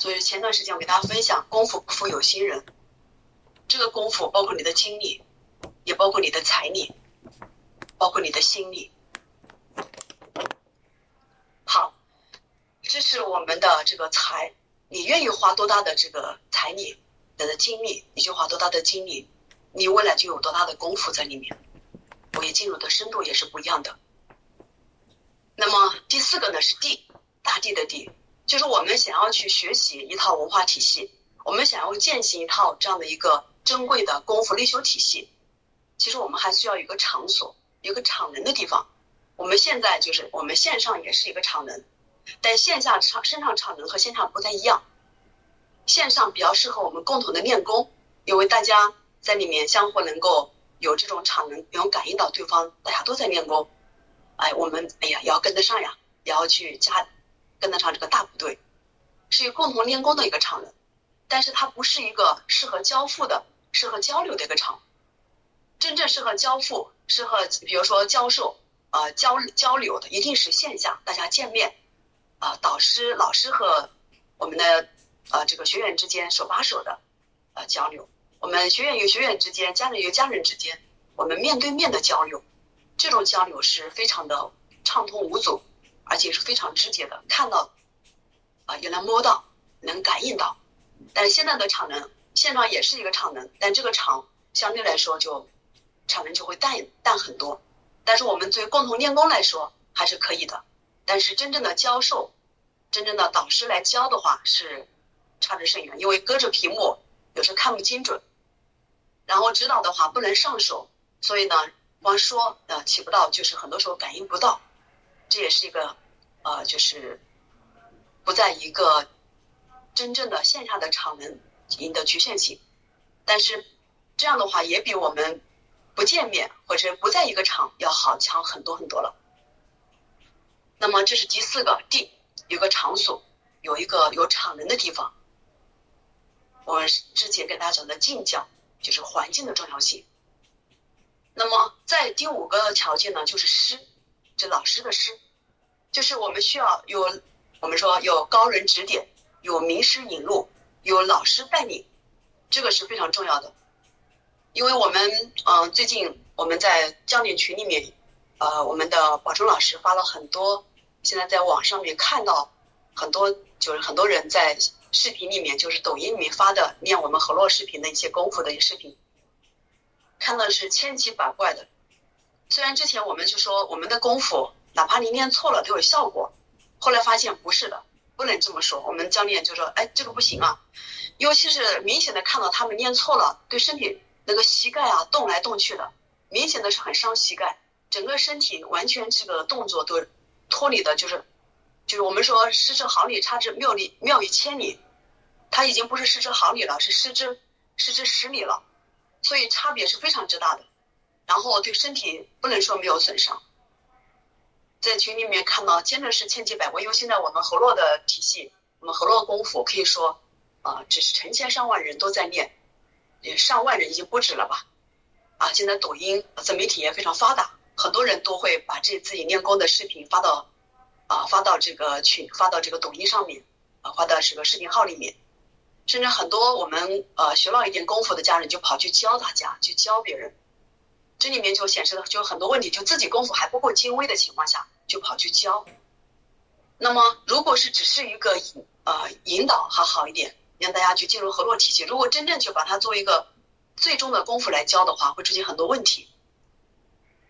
所以前段时间我给大家分享，功夫不负有心人。这个功夫包括你的精力，也包括你的财力，包括你的心力。好，这是我们的这个财，你愿意花多大的这个财力、的精力，你就花多大的精力，你未来就有多大的功夫在里面。我也进入的深度也是不一样的。那么第四个呢是地，大地的地。就是我们想要去学习一套文化体系，我们想要践行一套这样的一个珍贵的功夫立修体系，其实我们还需要一个场所，一个场人的地方。我们现在就是我们线上也是一个场人，但线下场身上场人和线上不太一样。线上比较适合我们共同的练功，因为大家在里面相互能够有这种场能，能感应到对方，大家都在练功。哎，我们哎呀也要跟得上呀，也要去加。跟得上这个大部队，是一个共同练功的一个场人，但是它不是一个适合交付的、适合交流的一个场。真正适合交付、适合比如说教授、呃交交流的，一定是线下大家见面，啊，导师、老师和我们的呃这个学员之间手把手的呃交流，我们学员与学员之间、家人与家人之间，我们面对面的交流，这种交流是非常的畅通无阻。也是非常直接的，看到，啊，也能摸到，能感应到。但现在的场能，线上也是一个场能，但这个场相对来说就场能就会淡淡很多。但是我们作为共同练功来说还是可以的。但是真正的教授，真正的导师来教的话是差得甚远，因为隔着屏幕有时候看不精准，然后指导的话不能上手，所以呢，光说呃起不到，就是很多时候感应不到。这也是一个，呃，就是不在一个真正的线下的场能赢的局限性，但是这样的话也比我们不见面或者不在一个场要好强很多很多了。那么这是第四个地，有个场所，有一个有场能的地方。我们之前给大家讲的近教就是环境的重要性。那么在第五个条件呢，就是师。这老师的师，就是我们需要有，我们说有高人指点，有名师引路，有老师带领，这个是非常重要的。因为我们嗯，最近我们在教练群里面，呃，我们的宝中老师发了很多，现在在网上面看到很多，就是很多人在视频里面，就是抖音里面发的练我们河洛视频的一些功夫的一些视频，看到是千奇百怪的。虽然之前我们就说我们的功夫，哪怕你练错了都有效果，后来发现不是的，不能这么说。我们教练就说：“哎，这个不行啊，尤其是明显的看到他们练错了，对身体那个膝盖啊动来动去的，明显的是很伤膝盖，整个身体完全这个动作都脱离的，就是就是我们说失之毫厘，差之妙里妙于千里，他已经不是失之毫厘了，是失之失之十里了，所以差别是非常之大的。”然后对身体不能说没有损伤，在群里面看到真的是千奇百怪，因为现在我们河洛的体系，我们河洛功夫可以说，啊，只是成千上万人都在练，也上万人已经不止了吧？啊，现在抖音自媒体也非常发达，很多人都会把这自己练功的视频发到，啊，发到这个群，发到这个抖音上面，啊，发到这个视频号里面，甚至很多我们呃学了一点功夫的家人就跑去教大家，去教别人。这里面就显示了就很多问题，就自己功夫还不够精微的情况下，就跑去教。那么，如果是只是一个引呃引导还好一点，让大家去进入合作体系。如果真正去把它做一个最终的功夫来教的话，会出现很多问题。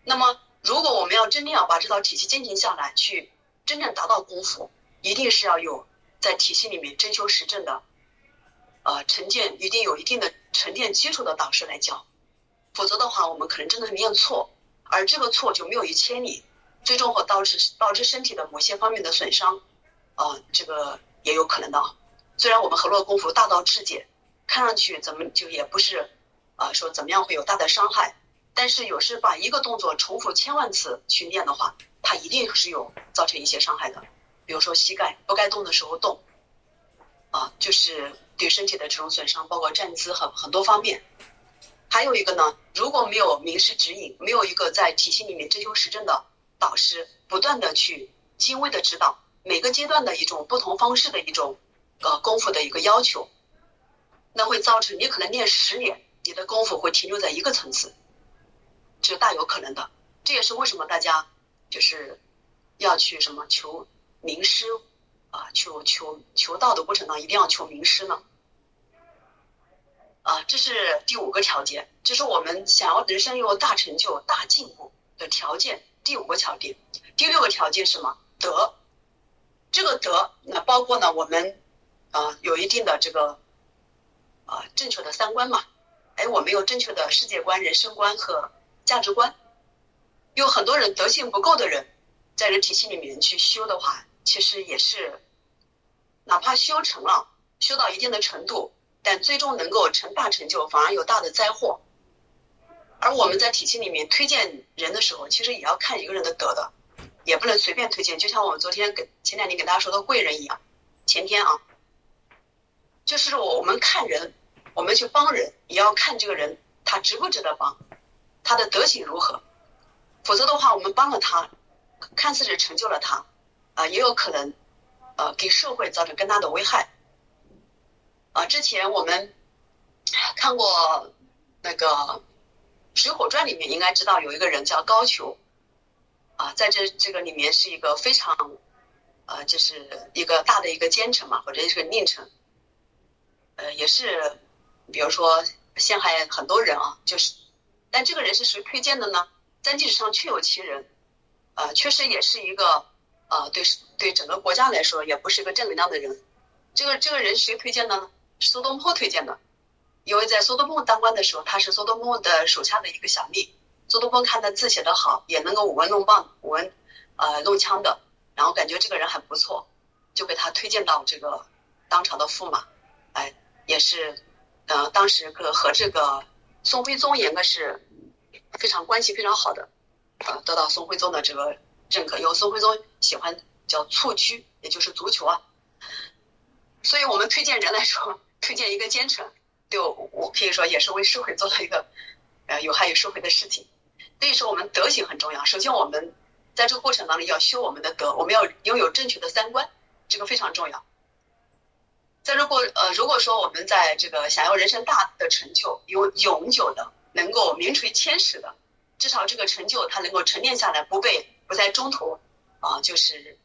那么，如果我们要真正要把这套体系进行下来，去真正达到功夫，一定是要有在体系里面真修实证的，呃沉淀，一定有一定的沉淀基础的导师来教。否则的话，我们可能真的是练错，而这个错就谬于千里，最终会导致导致身体的某些方面的损伤，啊，这个也有可能的。虽然我们河洛功夫大道至简，看上去怎么就也不是，啊，说怎么样会有大的伤害，但是有时把一个动作重复千万次去练的话，它一定是有造成一些伤害的。比如说膝盖不该动的时候动，啊，就是对身体的这种损伤，包括站姿很很多方面。还有一个呢，如果没有名师指引，没有一个在体系里面真修实证的导师，不断的去精微的指导每个阶段的一种不同方式的一种呃功夫的一个要求，那会造成你可能练十年，你的功夫会停留在一个层次，这大有可能的。这也是为什么大家就是要去什么求名师啊，求求求道的过程当中一定要求名师呢？啊，这是第五个条件，这是我们想要人生有大成就、大进步的条件。第五个条件，第六个条件是什么？德。这个德，那包括呢，我们啊有一定的这个啊正确的三观嘛。哎，我们有正确的世界观、人生观和价值观。有很多人德性不够的人，在这体系里面去修的话，其实也是，哪怕修成了，修到一定的程度。但最终能够成大成就，反而有大的灾祸。而我们在体系里面推荐人的时候，其实也要看一个人的德的，也不能随便推荐。就像我们昨天跟前两天给大家说的贵人一样，前天啊，就是我我们看人，我们去帮人，也要看这个人他值不值得帮，他的德行如何。否则的话，我们帮了他，看似是成就了他，啊，也有可能，呃，给社会造成更大的危害。啊，之前我们看过那个《水浒传》里面，应该知道有一个人叫高俅，啊，在这这个里面是一个非常，呃，就是一个大的一个奸臣嘛，或者是个佞臣，呃，也是，比如说陷害很多人啊，就是，但这个人是谁推荐的呢？在历史上确有其人，呃，确实也是一个，呃，对对整个国家来说，也不是一个正能量的人。这个这个人谁推荐的呢？苏东坡推荐的，因为在苏东坡当官的时候，他是苏东坡的手下的一个小吏。苏东坡看他字写得好，也能够舞文弄棒、舞文呃弄枪的，然后感觉这个人很不错，就给他推荐到这个当朝的驸马。哎，也是，呃，当时个和这个宋徽宗应该是非常关系非常好的，呃，得到宋徽宗的这个认可。因为宋徽宗喜欢叫蹴鞠，也就是足球啊。所以我们推荐人来说。推荐一个奸臣，对我可以说也是为社会做了一个呃有害于社会的事情。所以说我们德行很重要。首先我们在这个过程当中要修我们的德，我们要拥有正确的三观，这个非常重要。在如果呃如果说我们在这个想要人生大的成就，有永久的能够名垂千史的，至少这个成就它能够沉淀下来，不被不在中途啊就是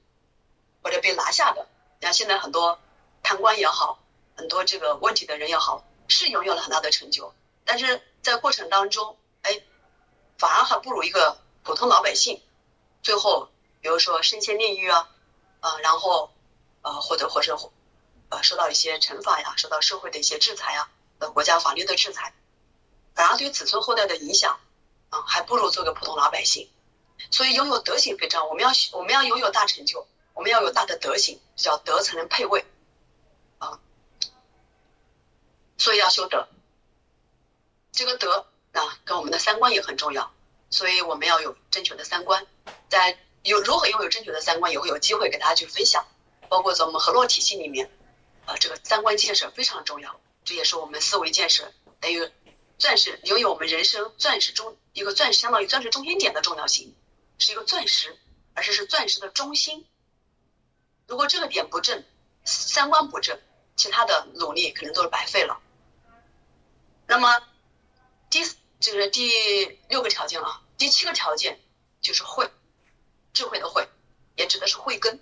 或者被拿下的。像现在很多贪官也好。很多这个问题的人也好，是拥有了很大的成就，但是在过程当中，哎，反而还不如一个普通老百姓。最后，比如说身陷炼狱啊，啊，然后，呃，或者或者，呃，受到一些惩罚呀，受到社会的一些制裁呀，的国家法律的制裁，反而对子孙后代的影响，啊，还不如做个普通老百姓。所以，拥有德行非常，我们要我们要拥有大成就，我们要有大的德行，叫德才能配位。所以要修德，这个德啊，跟我们的三观也很重要。所以我们要有正确的三观，在有如何拥有正确的三观，也会有机会给大家去分享。包括在我们河洛体系里面，啊，这个三观建设非常重要，这也是我们思维建设等于钻石拥有我们人生钻石中一个钻石，相当于钻石中心点的重要性，是一个钻石，而是是钻石的中心。如果这个点不正，三观不正，其他的努力可能都是白费了。那么，第就是第六个条件了，第七个条件就是慧，智慧的慧，也指的是慧根。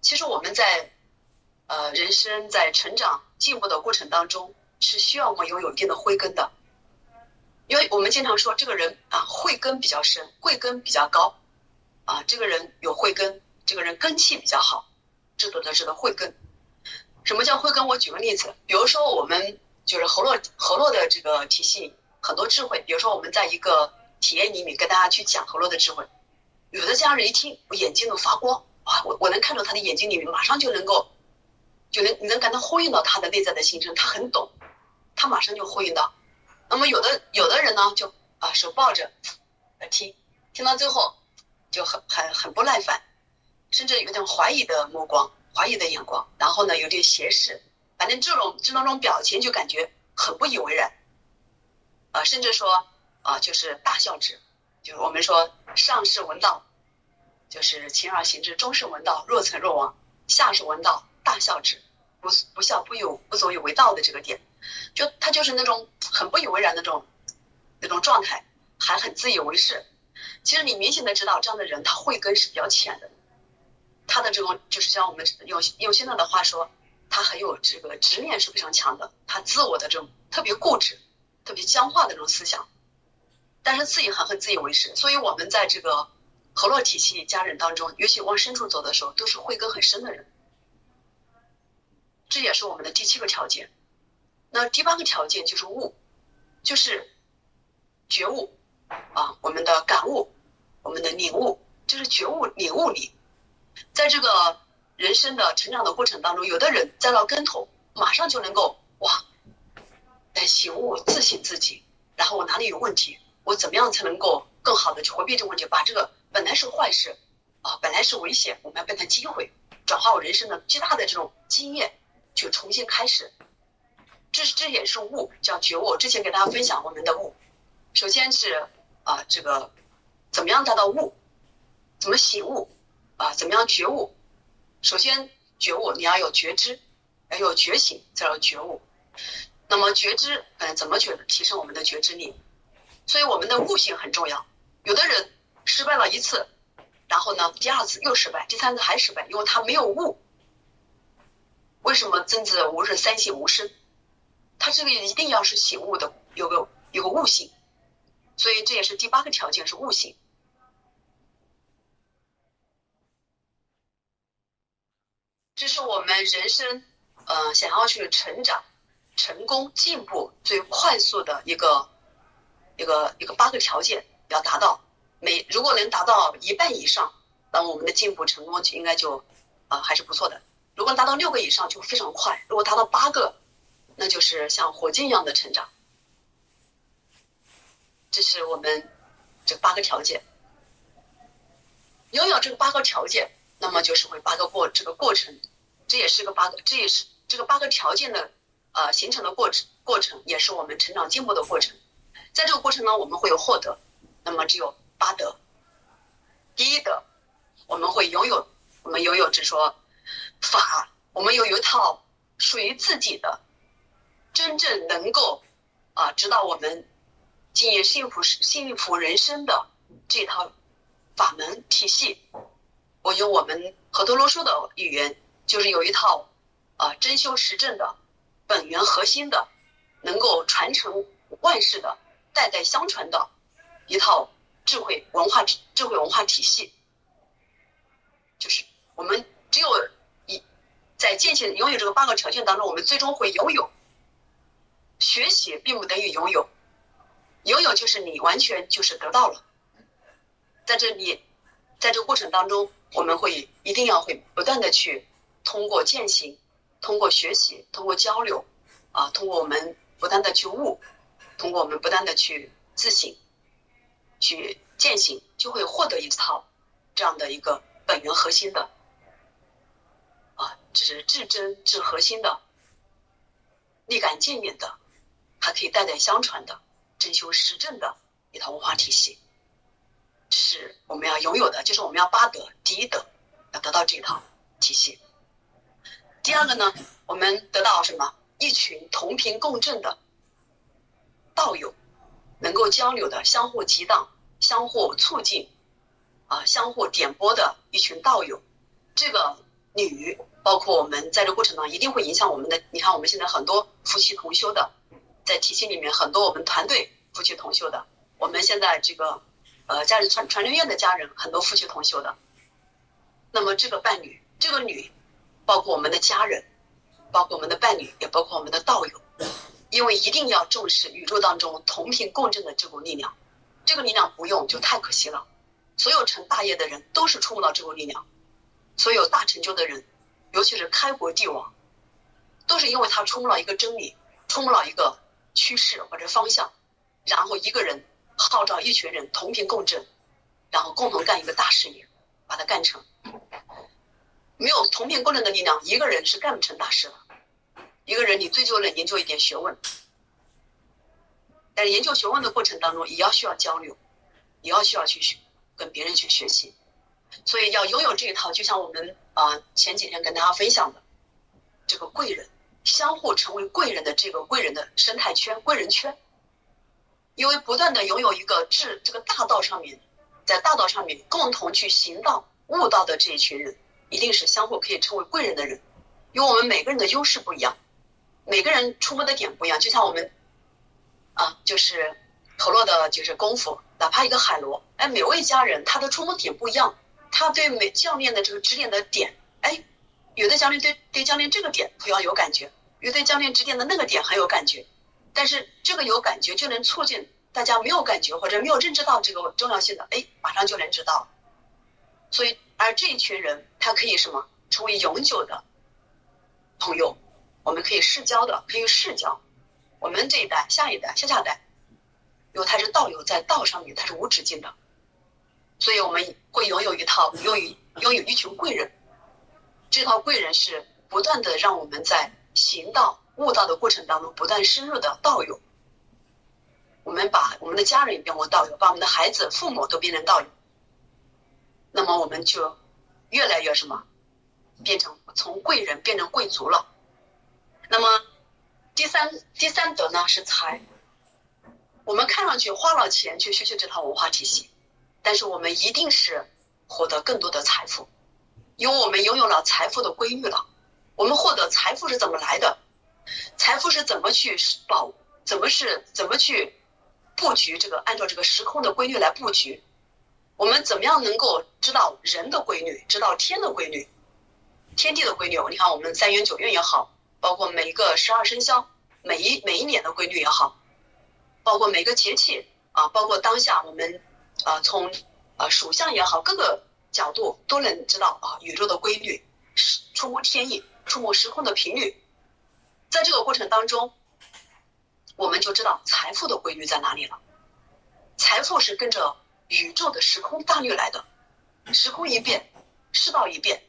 其实我们在呃人生在成长进步的过程当中，是需要我们拥有一定的慧根的，因为我们经常说这个人啊慧根比较深，慧根比较高啊，这个人有慧根，这个人根气比较好，这都是的慧根。什么叫慧根？我举个例子，比如说我们。就是河洛河洛的这个体系很多智慧，比如说我们在一个体验里面跟大家去讲河洛的智慧，有的家人一听，我眼睛都发光，哇，我我能看到他的眼睛里面马上就能够，就能你能感到呼应到他的内在的心声，他很懂，他马上就呼应到。那么有的有的人呢，就啊手抱着来听，听到最后就很很很不耐烦，甚至有点怀疑的目光，怀疑的眼光，然后呢有点斜视。反正这种这种种表情就感觉很不以为然，啊，甚至说啊，就是大笑之，就是我们说上士闻道，就是勤而行之；中士闻道，若曾若亡；下士闻道，大笑之。不不孝不有不走有为道的这个点，就他就是那种很不以为然的那种那种状态，还很自以为是。其实你明显的知道这样的人他慧根是比较浅的，他的这种就是像我们用用现在的话说，他很有这个执念是非常强的，他自我的这种特别固执、特别僵化的这种思想，但是自己很很自以为是。所以我们在这个河洛体系家人当中，尤其往深处走的时候，都是慧根很深的人。这也是我们的第七个条件。那第八个条件就是悟，就是觉悟啊，我们的感悟，我们的领悟，就是觉悟、领悟力。在这个人生的成长的过程当中，有的人栽到跟头，马上就能够哇，来醒悟、自省自己，然后我哪里有问题，我怎么样才能够更好的去回避这个问题，把这个本来是坏事啊，本来是危险，我们要变成机会，转化我人生的巨大的这种经验。去重新开始，这是这也是悟，叫觉悟。之前给大家分享我们的悟，首先是啊这个怎么样达到悟，怎么醒悟啊，怎么样觉悟？首先觉悟你要有觉知，要有觉醒，才有觉悟。那么觉知，嗯，怎么觉提升我们的觉知力？所以我们的悟性很重要。有的人失败了一次，然后呢，第二次又失败，第三次还失败，因为他没有悟。为什么曾子无日三省吾身？他这个一定要是醒悟的，有个有个悟性，所以这也是第八个条件是悟性。这是我们人生呃想要去成长、成功、进步最快速的一个一个一个八个条件要达到。每如果能达到一半以上，那我们的进步成功就应该就啊还是不错的。如果达到六个以上就非常快，如果达到八个，那就是像火箭一样的成长。这是我们这八个条件。拥有这个八个条件，那么就是会八个过这个过程，这也是个八个，这也是这个八个条件的呃形成的过程过程，也是我们成长进步的过程。在这个过程呢，我们会有获得，那么只有八德。第一德，我们会拥有，我们拥有，只说。法，我们有一套属于自己的，真正能够啊指导我们经营幸福幸福人生的这套法门体系。我用我们河多罗书的语言，就是有一套啊真修实证的本源核心的，能够传承万世的代代相传的一套智慧文化智慧文化体系。就是我们只有一。在践行拥有这个八个条件当中，我们最终会拥有。学习并不等于拥有，拥有就是你完全就是得到了。在这里，在这个过程当中，我们会一定要会不断的去通过践行，通过学习，通过交流，啊，通过我们不断的去悟，通过我们不断的去自省，去践行，就会获得一套这样的一个本源核心的。啊这是至真至核心的、立竿见影的，还可以代代相传的、真修实证的一套文化体系。这是我们要拥有的，就是我们要八德第一德，要得到这一套体系。第二个呢，我们得到什么？一群同频共振的道友，能够交流的、相互激荡、相互促进啊、相互点拨的一群道友。这个女。包括我们在这过程当中，一定会影响我们的。你看，我们现在很多夫妻同修的，在体系里面，很多我们团队夫妻同修的，我们现在这个呃家人传传承院的家人，很多夫妻同修的。那么这个伴侣，这个女，包括我们的家人，包括我们的伴侣，也包括我们的道友，因为一定要重视宇宙当中同频共振的这股力量，这个力量不用就太可惜了。所有成大业的人都是触不到这股力量，所有大成就的人。尤其是开国帝王，都是因为他触摸了一个真理，触摸了一个趋势或者方向，然后一个人号召一群人同频共振，然后共同干一个大事业，把它干成。没有同频共振的力量，一个人是干不成大事的。一个人你最多能研究一点学问，但是研究学问的过程当中，也要需要交流，也要需要去学，跟别人去学习。所以要拥有这一套，就像我们啊前几天跟大家分享的，这个贵人，相互成为贵人的这个贵人的生态圈、贵人圈。因为不断的拥有一个智这个大道上面，在大道上面共同去行道悟道的这一群人，一定是相互可以成为贵人的人。因为我们每个人的优势不一样，每个人触摸的点不一样。就像我们啊，就是投入的就是功夫，哪怕一个海螺，哎，每位家人他的触摸点不一样，他对每教练的这个指点的点，哎，有的教练对对教练这个点非常有感觉，有的教练指点的那个点很有感觉。但是这个有感觉就能促进大家没有感觉或者没有认知到这个重要性的，哎，马上就能知道。所以，而这一群人他可以什么成为永久的朋友，我们可以世交的，可以世交。我们这一代、下一代、下下代，因为他是道友，在道上面他是无止境的，所以我们会拥有一套拥有拥有一群贵人。这套贵人是不断的让我们在行道。悟道的过程当中，不断深入的道友，我们把我们的家人也变为道友，把我们的孩子、父母都变成道友，那么我们就越来越什么，变成从贵人变成贵族了。那么第三第三德呢是财，我们看上去花了钱去学习这套文化体系，但是我们一定是获得更多的财富，因为我们拥有了财富的规律了。我们获得财富是怎么来的？财富是怎么去保？怎么是怎么去布局？这个按照这个时空的规律来布局。我们怎么样能够知道人的规律，知道天的规律，天地的规律？你看，我们三元九运也好，包括每一个十二生肖，每一每一年的规律也好，包括每个节气啊，包括当下我们啊从啊属相也好，各个角度都能知道啊宇宙的规律，是触摸天意，触摸时空的频率。在这个过程当中，我们就知道财富的规律在哪里了。财富是跟着宇宙的时空大律来的，时空一变，世道一变，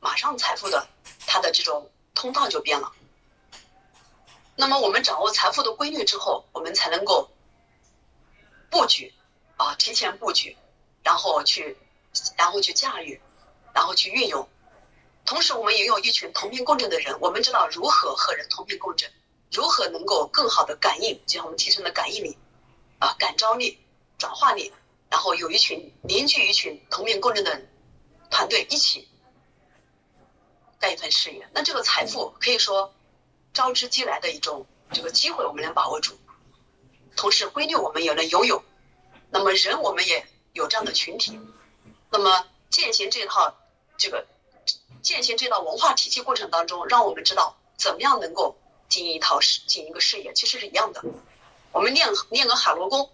马上财富的它的这种通道就变了。那么我们掌握财富的规律之后，我们才能够布局啊，提前布局，然后去，然后去驾驭，然后去运用。同时，我们也有一群同频共振的人，我们知道如何和人同频共振，如何能够更好的感应，就像我们提升的感应力，啊，感召力、转化力，然后有一群凝聚一群同频共振的团队一起干一份事业，那这个财富可以说招之即来的一种这个机会，我们能把握住。同时，规律我们也能拥有，那么人我们也有这样的群体，那么践行这套这个。践行这套文化体系过程当中，让我们知道怎么样能够经营一套事，经营一个事业，其实是一样的。我们练练个海螺功，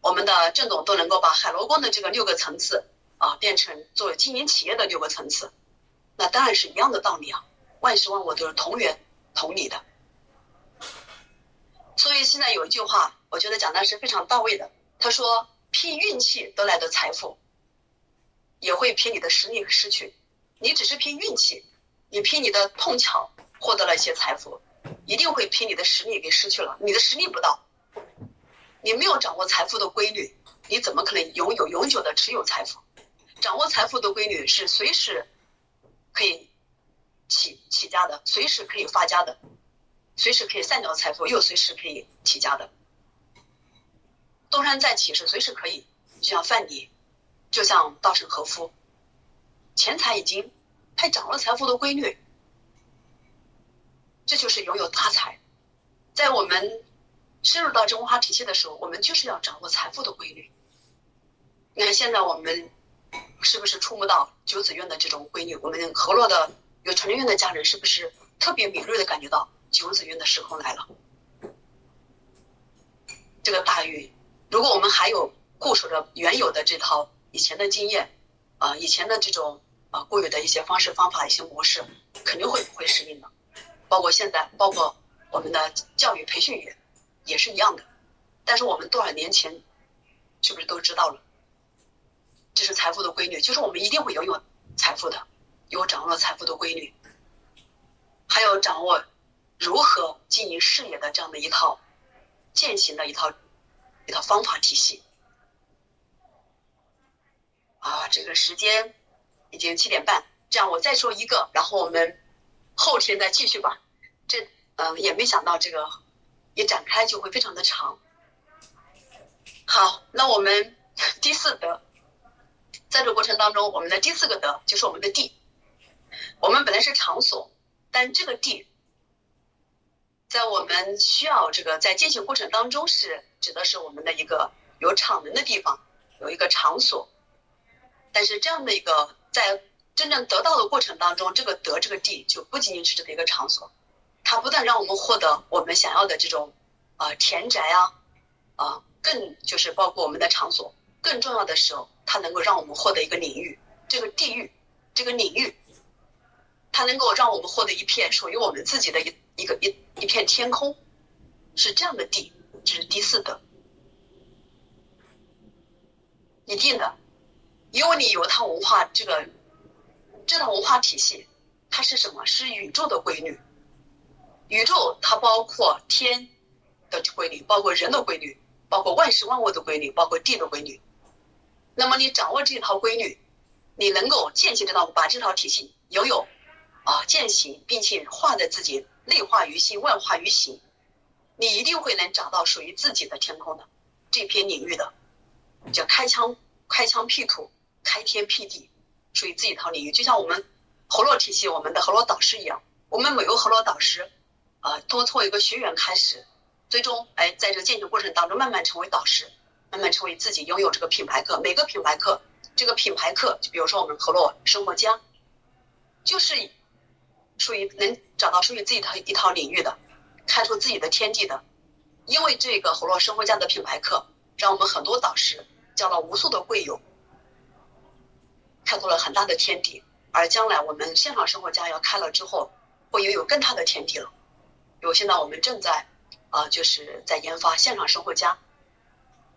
我们的郑总都能够把海螺功的这个六个层次啊，变成作为经营企业的六个层次，那当然是一样的道理啊。万事万物都是同源同理的。所以现在有一句话，我觉得讲的是非常到位的。他说：“拼运气得来的财富，也会拼你的实力失去。”你只是凭运气，你凭你的碰巧获得了一些财富，一定会凭你的实力给失去了。你的实力不到，你没有掌握财富的规律，你怎么可能拥有永久的持有财富？掌握财富的规律是随时可以起起家的，随时可以发家的，随时可以散掉财富，又随时可以起家的。东山再起是随时可以，就像范蠡，就像稻盛和夫。钱财已经，太掌握财富的规律，这就是拥有大财。在我们深入到这文化体系的时候，我们就是要掌握财富的规律。你看现在我们是不是触摸到九子院的这种规律？我们河洛的有纯元的家人是不是特别敏锐的感觉到九子院的时空来了？这个大运，如果我们还有固守着原有的这套以前的经验。啊，以前的这种啊固有的一些方式方法、一些模式，肯定会不会适应的。包括现在，包括我们的教育培训也也是一样的。但是我们多少年前是不是都知道了？这是财富的规律，就是我们一定会拥有财富的，有掌握了财富的规律，还有掌握如何经营事业的这样的一套践行的一套一套方法体系。啊，这个时间已经七点半，这样我再说一个，然后我们后天再继续吧。这嗯，也没想到这个一展开就会非常的长。好，那我们 第四德，在这过程当中，我们的第四个德就是我们的地。我们本来是场所，但这个地，在我们需要这个在践行过程当中，是指的是我们的一个有场能的地方，有一个场所。但是这样的一个在真正得到的过程当中，这个德这个地就不仅仅是这的一个场所，它不但让我们获得我们想要的这种啊田宅啊啊，更就是包括我们的场所，更重要的时候，它能够让我们获得一个领域，这个地域，这个领域，它能够让我们获得一片属于我们自己的一一个一一片天空，是这样的地，这是第四德，一定的。因为你有一套文化，这个这套文化体系，它是什么？是宇宙的规律。宇宙它包括天的规律，包括人的规律，包括万事万物的规律，包括地的规律。那么你掌握这套规律，你能够践行这套，把这套体系拥有啊践行，并且化在自己内化于心，外化于行，你一定会能找到属于自己的天空的这片领域的，叫开枪开枪辟土。开天辟地，属于自己一套领域，就像我们河洛体系，我们的河洛导师一样。我们每个河洛导师，啊，都从一个学员开始，最终哎，在这个建设过程当中，慢慢成为导师，慢慢成为自己拥有这个品牌课。每个品牌课，这个品牌课，就比如说我们河洛生活家，就是属于能找到属于自己的一套领域的，开出自己的天地的。因为这个河洛生活家的品牌课，让我们很多导师交了无数的贵友。开拓了很大的天地，而将来我们线上生活家要开了之后，会拥有更大的天地了。比如现在我们正在，啊，就是在研发现场生活家，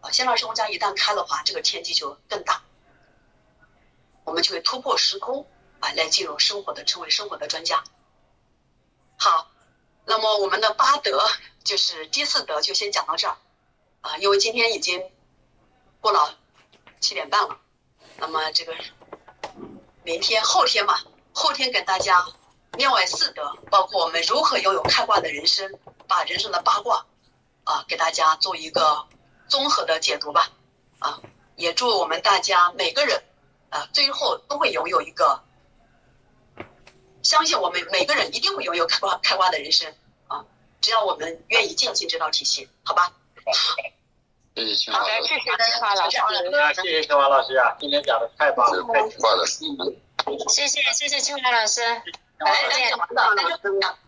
啊，线上生活家一旦开的话，这个天地就更大，我们就会突破时空，啊，来进入生活的，成为生活的专家。好，那么我们的八德就是第四德就先讲到这儿，啊，因为今天已经过了七点半了，那么这个。明天、后天嘛，后天给大家另外四德，包括我们如何拥有开挂的人生，把人生的八卦啊给大家做一个综合的解读吧。啊，也祝我们大家每个人啊最后都会拥有一个，相信我们每个人一定会拥有开挂开挂的人生啊！只要我们愿意践行这套体系，好吧？谢谢清华老师。谢谢清华老师。谢谢清华老师啊，今天讲的太棒了，太棒了。谢谢谢谢清华老师。再见。